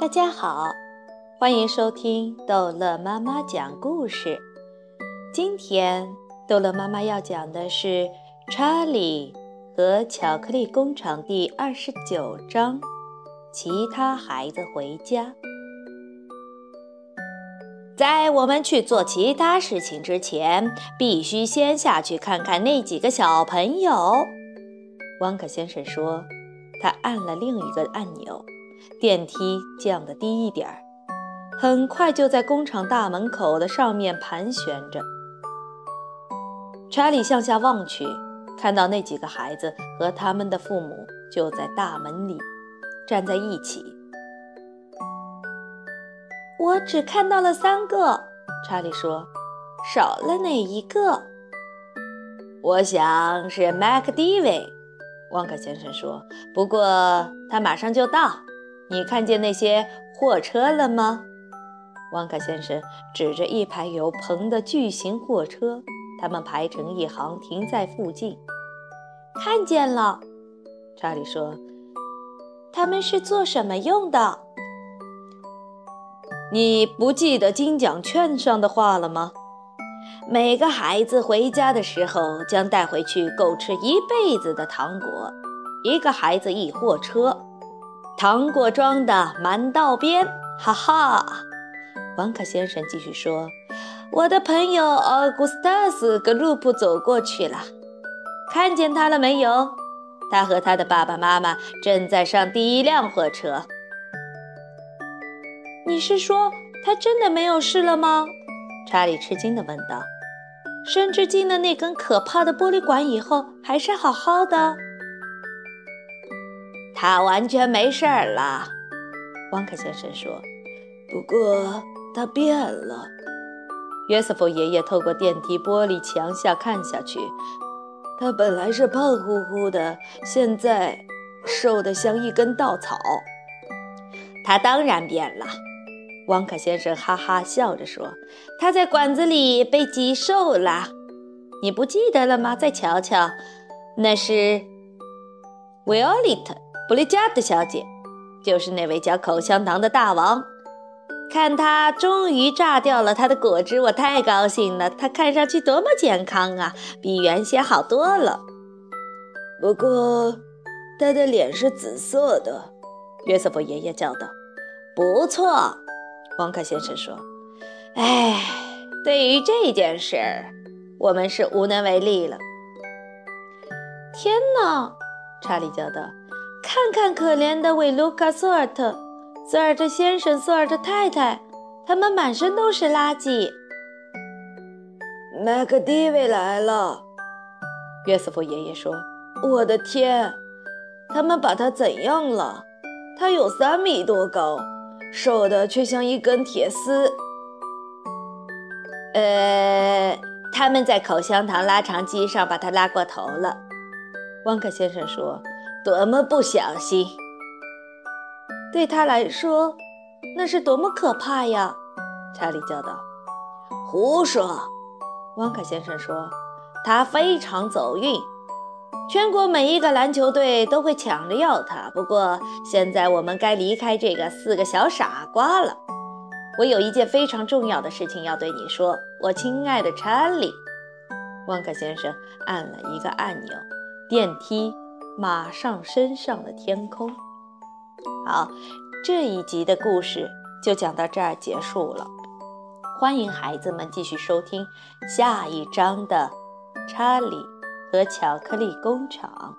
大家好，欢迎收听逗乐妈妈讲故事。今天逗乐妈妈要讲的是《查理和巧克力工厂》第二十九章：其他孩子回家。在我们去做其他事情之前，必须先下去看看那几个小朋友。汪克先生说，他按了另一个按钮。电梯降得低一点儿，很快就在工厂大门口的上面盘旋着。查理向下望去，看到那几个孩子和他们的父母就在大门里站在一起。我只看到了三个，查理说，少了哪一个？我想是麦克迪维，旺克先生说。不过他马上就到。你看见那些货车了吗？旺卡先生指着一排有棚的巨型货车，他们排成一行停在附近。看见了，查理说：“他们是做什么用的？”你不记得金奖券上的话了吗？每个孩子回家的时候将带回去够吃一辈子的糖果，一个孩子一货车。糖果装的满道边，哈哈！王卡先生继续说：“我的朋友奥古斯塔斯格鲁普走过去了，看见他了没有？他和他的爸爸妈妈正在上第一辆火车。你是说他真的没有事了吗？”查理吃惊地问道。“甚至进了那根可怕的玻璃管以后，还是好好的。”他完全没事儿了，汪克先生说。不过他变了。约瑟夫爷爷透过电梯玻璃墙下看下去，他本来是胖乎乎的，现在瘦得像一根稻草。他当然变了，汪克先生哈哈笑着说。他在管子里被挤瘦了，你不记得了吗？再瞧瞧，那是维奥利特。布丽加德小姐，就是那位嚼口香糖的大王。看他终于榨掉了他的果汁，我太高兴了。他看上去多么健康啊，比原先好多了。不过，他的脸是紫色的。约瑟夫爷爷叫道：“不错。”王克先生说：“哎，对于这件事，我们是无能为力了。”天哪！查理叫道。看看可怜的维卢卡·索尔特、索尔特先生、索尔特太太，他们满身都是垃圾。麦克迪维来了，约瑟夫爷爷说：“我的天，他们把他怎样了？他有三米多高，瘦的却像一根铁丝。”呃，他们在口香糖拉长机上把他拉过头了，汪克先生说。多么不小心！对他来说，那是多么可怕呀！查理叫道。“胡说！”汪克先生说，“他非常走运，全国每一个篮球队都会抢着要他。不过，现在我们该离开这个四个小傻瓜了。我有一件非常重要的事情要对你说，我亲爱的查理。”汪克先生按了一个按钮，电梯。马上升上了天空。好，这一集的故事就讲到这儿结束了。欢迎孩子们继续收听下一章的《查理和巧克力工厂》。